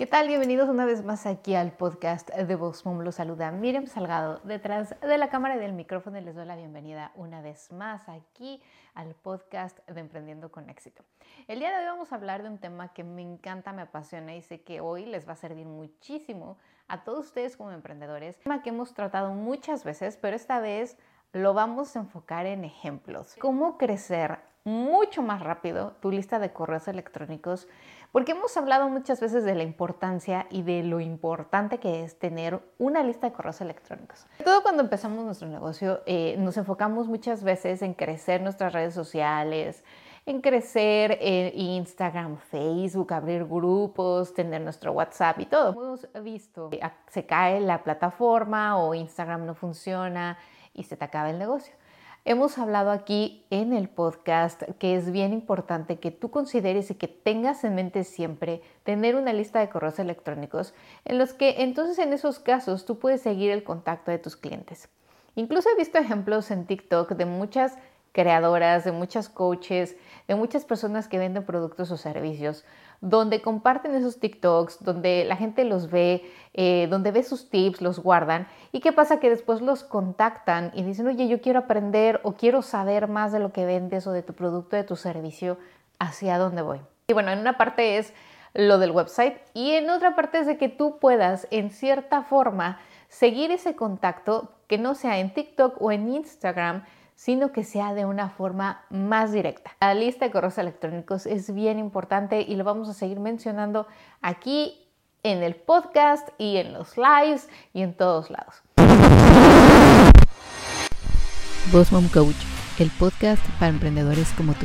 ¿Qué tal? Bienvenidos una vez más aquí al podcast de Vox Mom. Los saluda Miriam Salgado detrás de la cámara y del micrófono y les doy la bienvenida una vez más aquí al podcast de Emprendiendo con Éxito. El día de hoy vamos a hablar de un tema que me encanta, me apasiona y sé que hoy les va a servir muchísimo a todos ustedes como emprendedores. Un tema que hemos tratado muchas veces, pero esta vez lo vamos a enfocar en ejemplos. Cómo crecer mucho más rápido tu lista de correos electrónicos porque hemos hablado muchas veces de la importancia y de lo importante que es tener una lista de correos electrónicos. Todo cuando empezamos nuestro negocio eh, nos enfocamos muchas veces en crecer nuestras redes sociales, en crecer en Instagram, Facebook, abrir grupos, tener nuestro WhatsApp y todo. Hemos visto que se cae la plataforma o Instagram no funciona y se te acaba el negocio. Hemos hablado aquí en el podcast que es bien importante que tú consideres y que tengas en mente siempre tener una lista de correos electrónicos en los que entonces en esos casos tú puedes seguir el contacto de tus clientes. Incluso he visto ejemplos en TikTok de muchas creadoras, de muchas coaches, de muchas personas que venden productos o servicios donde comparten esos TikToks, donde la gente los ve, eh, donde ve sus tips, los guardan. ¿Y qué pasa? Que después los contactan y dicen, oye, yo quiero aprender o quiero saber más de lo que vendes o de tu producto, de tu servicio, hacia dónde voy. Y bueno, en una parte es lo del website y en otra parte es de que tú puedas, en cierta forma, seguir ese contacto que no sea en TikTok o en Instagram, sino que sea de una forma más directa. La lista de correos electrónicos es bien importante y lo vamos a seguir mencionando aquí en el podcast y en los lives y en todos lados. Mom Coach, el podcast para emprendedores como tú.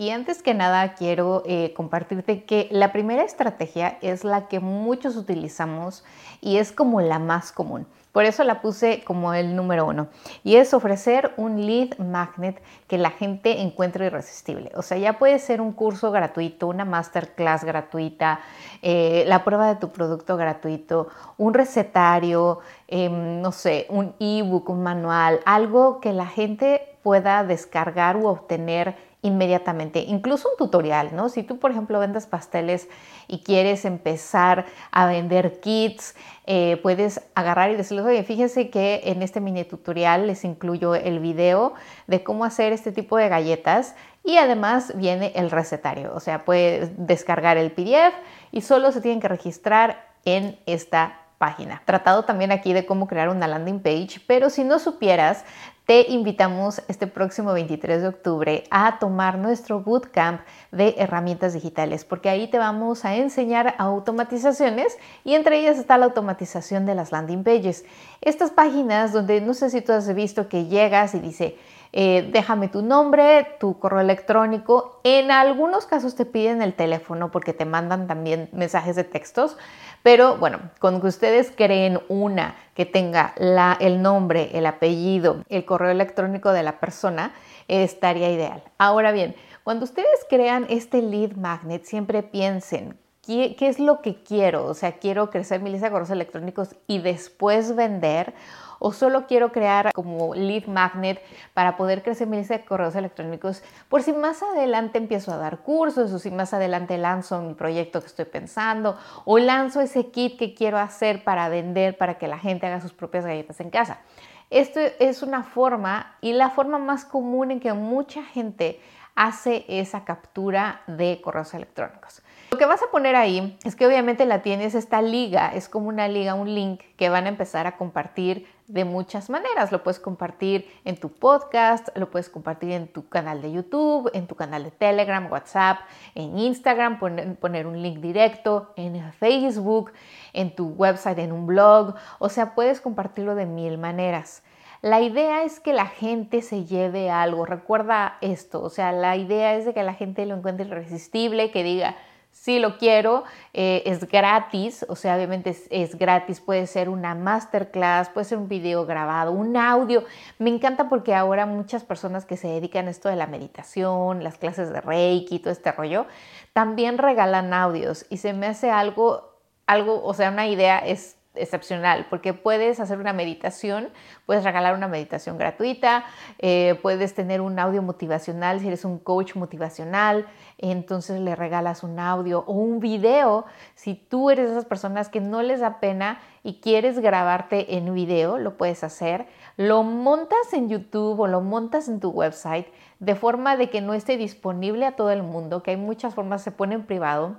Y antes que nada quiero eh, compartirte que la primera estrategia es la que muchos utilizamos y es como la más común. Por eso la puse como el número uno. Y es ofrecer un lead magnet que la gente encuentre irresistible. O sea, ya puede ser un curso gratuito, una masterclass gratuita, eh, la prueba de tu producto gratuito, un recetario, em, no sé, un ebook, un manual, algo que la gente pueda descargar u obtener inmediatamente, incluso un tutorial, ¿no? Si tú, por ejemplo, vendes pasteles y quieres empezar a vender kits, eh, puedes agarrar y decirles, oye, fíjense que en este mini tutorial les incluyo el video de cómo hacer este tipo de galletas y además viene el recetario, o sea, puedes descargar el PDF y solo se tienen que registrar en esta página. Tratado también aquí de cómo crear una landing page, pero si no supieras, te invitamos este próximo 23 de octubre a tomar nuestro bootcamp de herramientas digitales, porque ahí te vamos a enseñar automatizaciones y entre ellas está la automatización de las landing pages. Estas páginas donde no sé si tú has visto que llegas y dice, eh, déjame tu nombre, tu correo electrónico. En algunos casos te piden el teléfono porque te mandan también mensajes de textos, pero bueno, con que ustedes creen una que tenga la, el nombre, el apellido, el correo electrónico de la persona, estaría ideal. Ahora bien, cuando ustedes crean este lead magnet, siempre piensen, ¿Qué, es lo que quiero? O sea, quiero crecer mi lista de correos electrónicos y después vender o solo quiero crear como lead magnet para poder crecer mi lista de correos electrónicos por si más adelante empiezo a dar cursos o si más adelante lanzo mi proyecto que estoy pensando o lanzo ese kit que quiero hacer para vender para que la gente haga sus propias galletas en casa. Esto es una forma y la forma más común en que mucha gente hace esa captura de correos electrónicos. Lo que vas a poner ahí es que obviamente la tienes esta liga, es como una liga, un link que van a empezar a compartir de muchas maneras. Lo puedes compartir en tu podcast, lo puedes compartir en tu canal de YouTube, en tu canal de Telegram, WhatsApp, en Instagram, poner, un link directo, en Facebook, en tu website, en un blog. O sea, puedes compartirlo de mil maneras. La idea es que la gente se lleve algo. Recuerda esto, o sea, la idea es de que la gente lo encuentre irresistible, que diga, sí lo quiero, eh, es gratis, o sea, obviamente es, gratis, puede ser una masterclass, puede ser un video grabado, un audio. Me encanta porque ahora muchas personas que se dedican a esto de la meditación, las clases de Reiki, todo este rollo, también regalan audios y se me hace algo, algo, o sea, una idea es excepcional, porque puedes hacer una meditación, puedes regalar una meditación gratuita, eh, puedes tener un audio motivacional si eres un coach motivacional, entonces le regalas un audio o un video. Si tú eres de esas personas que no les da pena y quieres grabarte en video, lo puedes hacer, lo montas en YouTube o lo montas en tu website de forma de que no esté disponible a todo el mundo, que hay muchas formas, se pone en privado.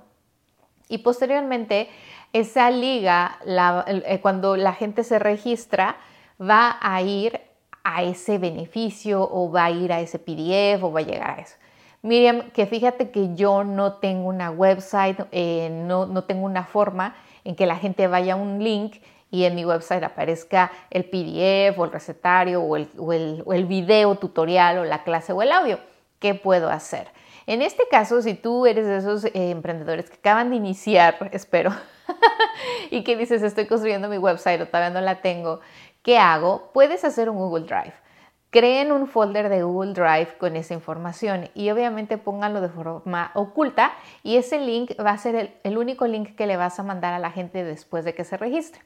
Y posteriormente esa liga, eh, cuando la gente se registra, va a ir a ese beneficio o va a ir a ese PDF o va a llegar a eso. Miriam, que fíjate que yo no tengo una website, eh, no, tengo una forma en que la gente vaya a un link y en mi website aparezca el PDF o el recetario o el, o el video tutorial o la clase o el audio. ¿Qué puedo hacer? En este caso, si tú eres de esos eh, emprendedores que acaban de iniciar, espero, y que dices, estoy construyendo mi website o todavía no la tengo, ¿qué hago? Puedes hacer un Google Drive. Creen un folder de Google Drive con esa información y obviamente pónganlo de forma oculta y ese link va a ser el, el único link que le vas a mandar a la gente después de que se registre.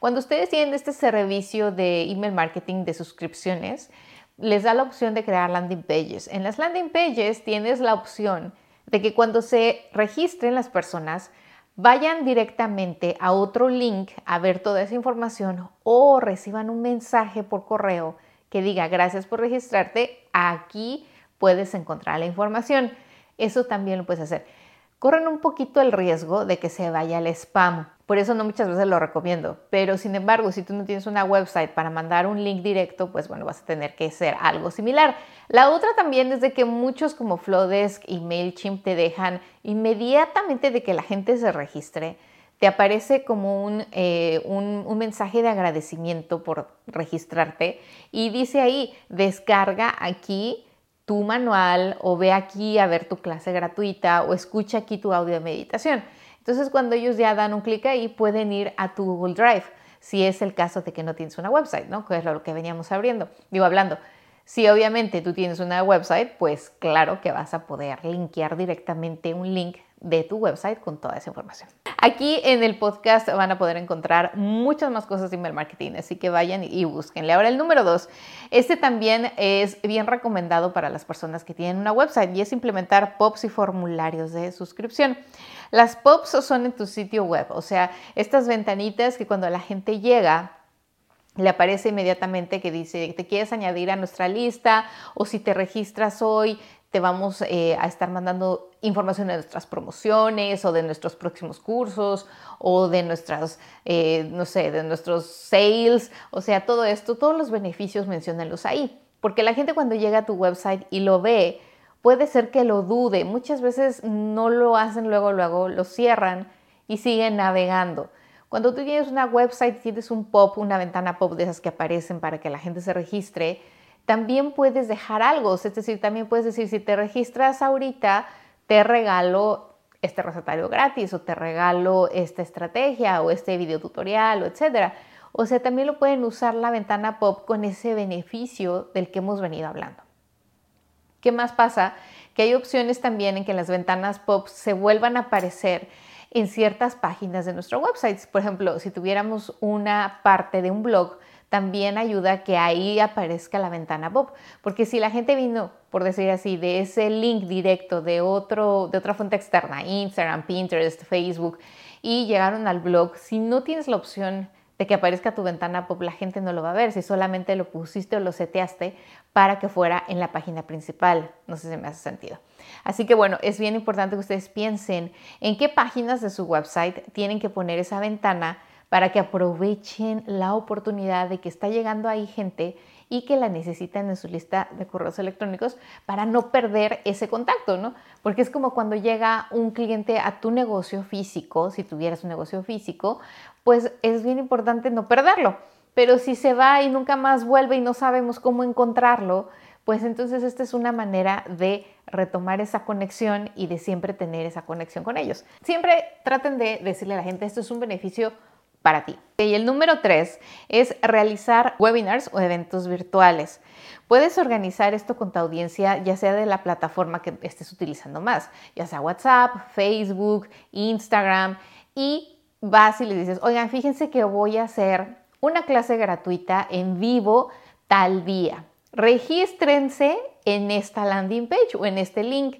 Cuando ustedes tienen este servicio de email marketing de suscripciones, les da la opción de crear landing pages. En las landing pages tienes la opción de que cuando se registren las personas, vayan directamente a otro link a ver toda esa información o reciban un mensaje por correo que diga gracias por registrarte, aquí puedes encontrar la información. Eso también lo puedes hacer. Corren un poquito el riesgo de que se vaya al spam. Por eso no muchas veces lo recomiendo. Pero sin embargo, si tú no tienes una website para mandar un link directo, pues bueno, vas a tener que hacer algo similar. La otra también es de que muchos como Flowdesk y MailChimp te dejan inmediatamente de que la gente se registre, te aparece como un, eh, un, un, mensaje de agradecimiento por registrarte y dice ahí, descarga aquí tu manual o ve aquí a ver tu clase gratuita o escucha aquí tu audio de meditación. Entonces cuando ellos ya dan un clic ahí pueden ir a tu Google Drive, si es el caso de que no tienes una website, ¿no? Que es lo que veníamos abriendo, digo hablando. Si obviamente tú tienes una website, pues claro que vas a poder linkear directamente un link de tu website con toda esa información. Aquí en el podcast van a poder encontrar muchas más cosas de email marketing, así que vayan y búsquenle. Ahora el número dos, este también es bien recomendado para las personas que tienen una website y es implementar POPs y formularios de suscripción. Las POPs son en tu sitio web, o sea, estas ventanitas que cuando la gente llega le aparece inmediatamente que dice, te quieres añadir a nuestra lista o si te registras hoy, te vamos eh, a estar mandando información de nuestras promociones o de nuestros próximos cursos o de nuestras, eh, no sé, de nuestros sales, o sea, todo esto, todos los beneficios menciónenlos ahí, porque la gente cuando llega a tu website y lo ve, puede ser que lo dude, muchas veces no lo hacen luego, luego lo cierran y siguen navegando. Cuando tú tienes una website, tienes un pop, una ventana pop de esas que aparecen para que la gente se registre, también puedes dejar algo, es decir, también puedes decir, si te registras ahorita, te regalo este recetario gratis o te regalo esta estrategia o este video tutorial o etcétera. O sea, también lo pueden usar la ventana pop con ese beneficio del que hemos venido hablando. ¿Qué más pasa? Que hay opciones también en que las ventanas pop se vuelvan a aparecer en ciertas páginas de nuestro website. Por ejemplo, si tuviéramos una parte de un blog, también ayuda a que ahí aparezca la ventana pop. Porque si la gente vino, por decir así, de ese link directo de, otro, de otra fuente externa, Instagram, Pinterest, Facebook, y llegaron al blog, si no tienes la opción de que aparezca tu ventana pop, la gente no lo va a ver si solamente lo pusiste o lo seteaste para que fuera en la página principal. No sé si me hace sentido. Así que bueno, es bien importante que ustedes piensen en qué páginas de su website tienen que poner esa ventana para que aprovechen la oportunidad de que está llegando ahí gente y que la necesitan en su lista de correos electrónicos para no perder ese contacto, ¿no? Porque es como cuando llega un cliente a tu negocio físico, si tuvieras un negocio físico, pues es bien importante no perderlo. Pero si se va y nunca más vuelve y no sabemos cómo encontrarlo, pues entonces esta es una manera de retomar esa conexión y de siempre tener esa conexión con ellos. Siempre traten de decirle a la gente, esto es un beneficio para ti. Y el número tres es realizar webinars o eventos virtuales. Puedes organizar esto con tu audiencia, ya sea de la plataforma que estés utilizando más, ya sea WhatsApp, Facebook, Instagram, y vas y le dices, oigan, fíjense que voy a hacer una clase gratuita en vivo tal día. Regístrense en esta landing page o en este link.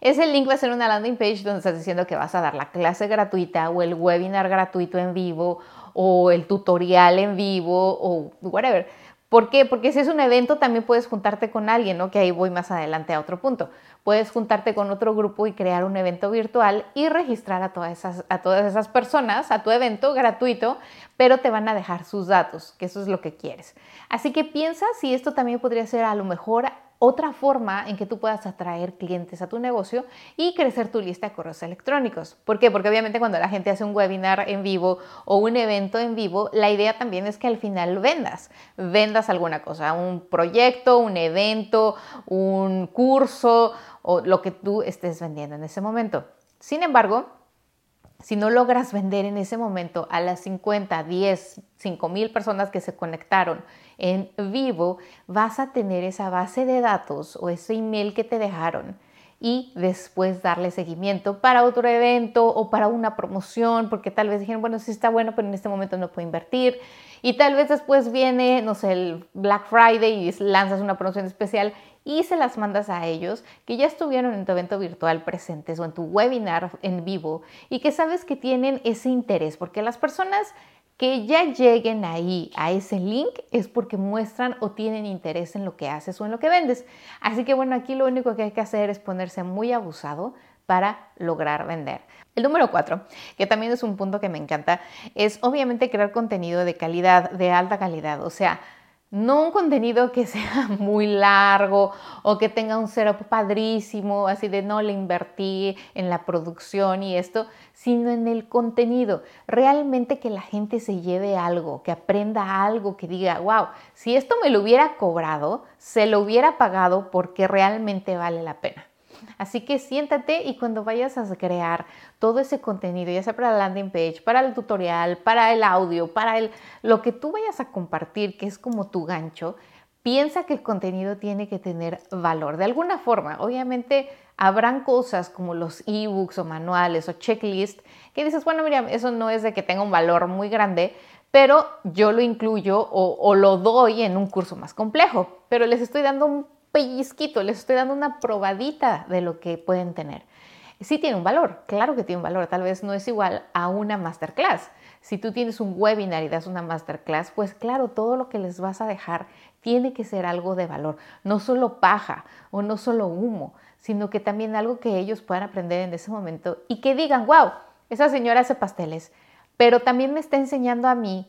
Ese link va a ser una landing page donde estás diciendo que vas a dar la clase gratuita o el webinar gratuito en vivo o el tutorial en vivo o whatever. ¿Por qué? Porque si es un evento también puedes juntarte con alguien, ¿no? Que ahí voy más adelante a otro punto. Puedes juntarte con otro grupo y crear un evento virtual y registrar a todas esas, a todas esas personas a tu evento gratuito, pero te van a dejar sus datos, que eso es lo que quieres. Así que piensa si esto también podría ser a lo mejor otra forma en que tú puedas atraer clientes a tu negocio y crecer tu lista de correos electrónicos. ¿Por qué? Porque obviamente cuando la gente hace un webinar en vivo o un evento en vivo, la idea también es que al final vendas, vendas alguna cosa, un proyecto, un evento, un curso o lo que tú estés vendiendo en ese momento. Sin embargo, si no logras vender en ese momento a las 50, 10, 5 mil personas que se conectaron en vivo, vas a tener esa base de datos o ese email que te dejaron y después darle seguimiento para otro evento o para una promoción, porque tal vez dijeron, bueno, sí está bueno, pero en este momento no puedo invertir. Y tal vez después viene, no sé, el Black Friday y lanzas una promoción especial y se las mandas a ellos que ya estuvieron en tu evento virtual presentes o en tu webinar en vivo y que sabes que tienen ese interés, porque las personas que ya lleguen ahí a ese link es porque muestran o tienen interés en lo que haces o en lo que vendes. Así que bueno, aquí lo único que hay que hacer es ponerse muy abusado para lograr vender. El número cuatro, que también es un punto que me encanta, es obviamente crear contenido de calidad, de alta calidad. O sea, no un contenido que sea muy largo o que tenga un setup padrísimo, así de no le invertí en la producción y esto, sino en el contenido. Realmente que la gente se lleve algo, que aprenda algo, que diga, wow, si esto me lo hubiera cobrado, se lo hubiera pagado porque realmente vale la pena. Así que siéntate y cuando vayas a crear todo ese contenido, ya sea para la landing page, para el tutorial, para el audio, para el, lo que tú vayas a compartir, que es como tu gancho, piensa que el contenido tiene que tener valor de alguna forma. Obviamente habrán cosas como los ebooks o manuales o checklists que dices, bueno, mira, eso no es de que tenga un valor muy grande, pero yo lo incluyo o, o lo doy en un curso más complejo, pero les estoy dando un pellizquito, les estoy dando una probadita de lo que pueden tener. Sí tiene un valor, claro que tiene un valor, tal vez no es igual a una masterclass. Si tú tienes un webinar y das una masterclass, pues claro, todo lo que les vas a dejar tiene que ser algo de valor, no solo paja o no solo humo, sino que también algo que ellos puedan aprender en ese momento y que digan, wow, esa señora hace pasteles, pero también me está enseñando a mí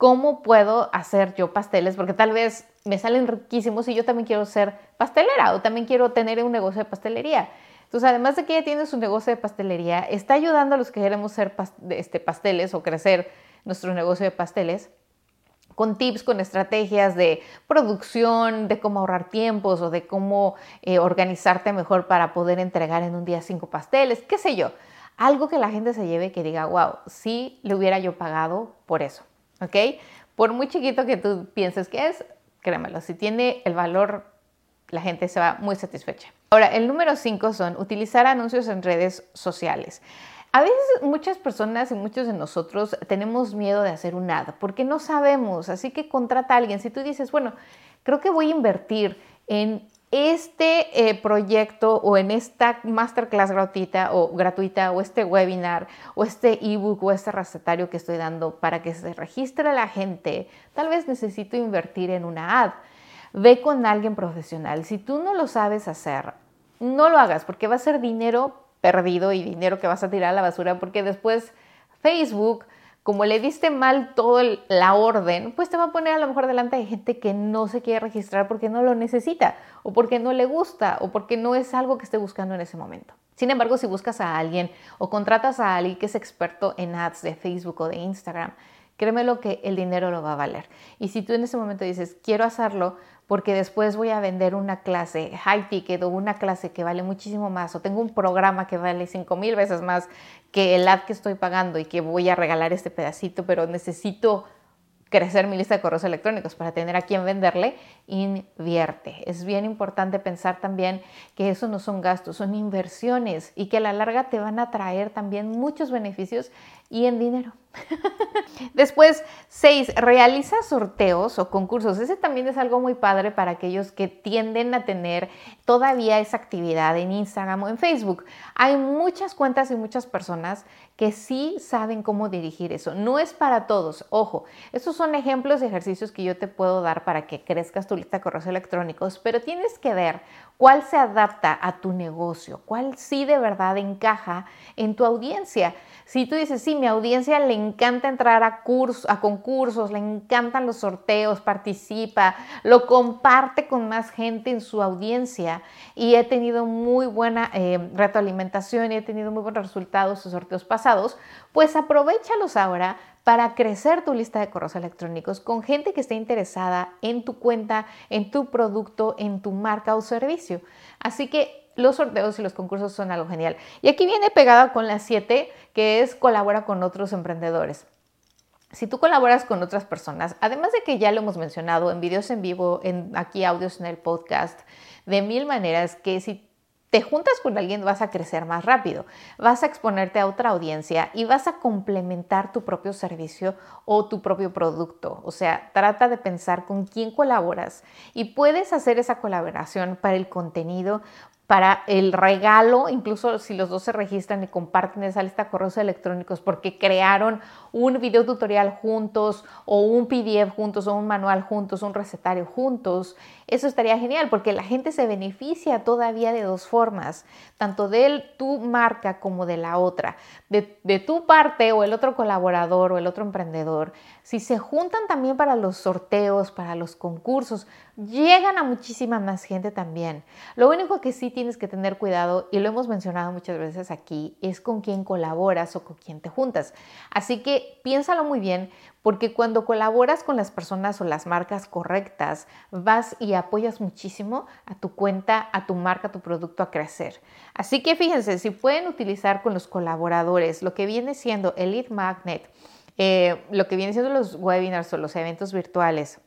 cómo puedo hacer yo pasteles, porque tal vez me salen riquísimos y yo también quiero ser pastelera o también quiero tener un negocio de pastelería. Entonces, además de que ella tiene su negocio de pastelería, está ayudando a los que queremos ser este, pasteles o crecer nuestro negocio de pasteles con tips, con estrategias de producción, de cómo ahorrar tiempos o de cómo eh, organizarte mejor para poder entregar en un día cinco pasteles, qué sé yo. Algo que la gente se lleve que diga, wow, sí le hubiera yo pagado por eso, ¿ok? Por muy chiquito que tú pienses que es, créemelo, si tiene el valor, la gente se va muy satisfecha. Ahora, el número cinco son utilizar anuncios en redes sociales. A veces muchas personas y muchos de nosotros tenemos miedo de hacer un ad porque no sabemos, así que contrata a alguien. Si tú dices, bueno, creo que voy a invertir en este eh, proyecto o en esta masterclass gratuita o gratuita o este webinar o este ebook o este recetario que estoy dando para que se registre la gente, tal vez necesito invertir en una ad. Ve con alguien profesional. Si tú no lo sabes hacer, no lo hagas porque va a ser dinero perdido y dinero que vas a tirar a la basura porque después Facebook como le diste mal toda la orden, pues te va a poner a lo mejor delante de gente que no se quiere registrar porque no lo necesita o porque no le gusta o porque no es algo que esté buscando en ese momento. Sin embargo, si buscas a alguien o contratas a alguien que es experto en ads de Facebook o de Instagram, créeme lo que el dinero lo va a valer. Y si tú en ese momento dices, quiero hacerlo, porque después voy a vender una clase high ticket o una clase que vale muchísimo más o tengo un programa que vale 5 mil veces más que el ad que estoy pagando y que voy a regalar este pedacito, pero necesito crecer mi lista de correos electrónicos para tener a quién venderle, invierte. Es bien importante pensar también que eso no son gastos, son inversiones y que a la larga te van a traer también muchos beneficios y en dinero. Después, seis, realiza sorteos o concursos. Ese también es algo muy padre para aquellos que tienden a tener todavía esa actividad en Instagram o en Facebook. Hay muchas cuentas y muchas personas que sí saben cómo dirigir eso. No es para todos. Ojo, estos son ejemplos de ejercicios que yo te puedo dar para que crezcas tu lista de correos electrónicos, pero tienes que ver cuál se adapta a tu negocio, cuál sí de verdad encaja en tu audiencia. Si tú dices, sí, mi audiencia le encanta entrar a, a concursos, le encantan los sorteos, participa, lo comparte con más gente en su audiencia y he tenido muy buena eh, retroalimentación y he tenido muy buenos resultados en sorteos pasados, pues aprovechalos ahora para crecer tu lista de correos electrónicos con gente que esté interesada en tu cuenta, en tu producto, en tu marca o servicio. Así que los sorteos y los concursos son algo genial. Y aquí viene pegada con la 7, que es colabora con otros emprendedores. Si tú colaboras con otras personas, además de que ya lo hemos mencionado en videos en vivo, en aquí audios en el podcast, de mil maneras que si te juntas con alguien vas a crecer más rápido, vas a exponerte a otra audiencia y vas a complementar tu propio servicio o tu propio producto. O sea, trata de pensar con quién colaboras y puedes hacer esa colaboración para el contenido para el regalo, incluso si los dos se registran y comparten esa lista de correos electrónicos porque crearon un video tutorial juntos o un PDF juntos o un manual juntos, un recetario juntos, eso estaría genial porque la gente se beneficia todavía de dos formas, tanto de tu marca como de la otra, de, de tu parte o el otro colaborador o el otro emprendedor. Si se juntan también para los sorteos, para los concursos, llegan a muchísima más gente también. Lo único que sí tienes que tener cuidado, y lo hemos mencionado muchas veces aquí, es con quién colaboras o con quién te juntas. Así que piénsalo muy bien, porque cuando colaboras con las personas o las marcas correctas, vas y apoyas muchísimo a tu cuenta, a tu marca, a tu producto a crecer. Así que fíjense, si pueden utilizar con los colaboradores lo que viene siendo el lead magnet, eh, lo que viene siendo los webinars o los eventos virtuales,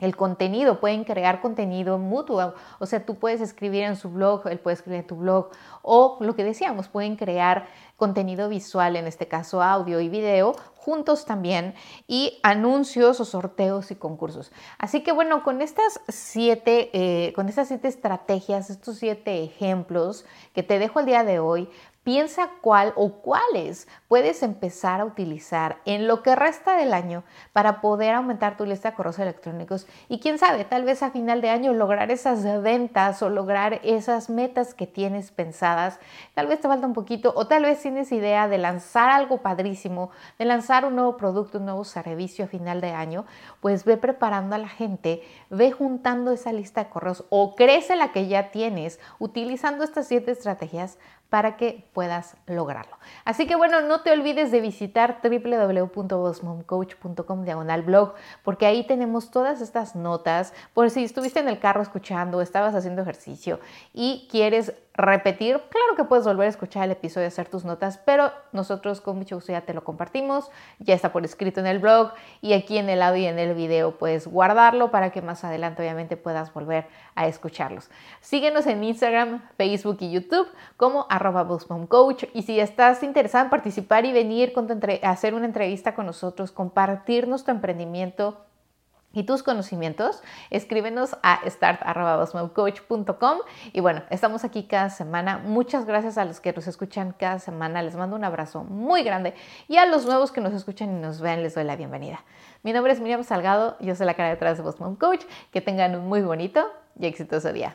el contenido, pueden crear contenido mutuo, o sea, tú puedes escribir en su blog, él puede escribir en tu blog, o lo que decíamos, pueden crear contenido visual, en este caso audio y video, juntos también, y anuncios o sorteos y concursos. Así que bueno, con estas siete, eh, con estas siete estrategias, estos siete ejemplos que te dejo el día de hoy, Piensa cuál o cuáles puedes empezar a utilizar en lo que resta del año para poder aumentar tu lista de correos electrónicos y quién sabe, tal vez a final de año lograr esas ventas o lograr esas metas que tienes pensadas. Tal vez te falta un poquito o tal vez tienes idea de lanzar algo padrísimo, de lanzar un nuevo producto, un nuevo servicio a final de año, pues ve preparando a la gente, ve juntando esa lista de correos o crece la que ya tienes utilizando estas siete estrategias para que puedas lograrlo. Así que bueno, no te olvides de visitar www.bossmomcoach.com diagonal blog, porque ahí tenemos todas estas notas, por si estuviste en el carro escuchando, estabas haciendo ejercicio y quieres repetir, claro que puedes volver a escuchar el episodio hacer tus notas, pero nosotros con mucho gusto ya te lo compartimos, ya está por escrito en el blog y aquí en el audio y en el video puedes guardarlo para que más adelante obviamente puedas volver a escucharlos. Síguenos en Instagram, Facebook y YouTube como arroba Coach y si estás interesado en participar y venir con a hacer una entrevista con nosotros, compartirnos tu emprendimiento, y tus conocimientos, escríbenos a start.com y bueno, estamos aquí cada semana. Muchas gracias a los que nos escuchan cada semana. Les mando un abrazo muy grande y a los nuevos que nos escuchan y nos ven les doy la bienvenida. Mi nombre es Miriam Salgado, yo soy la cara detrás de Boss Coach. Que tengan un muy bonito y exitoso día.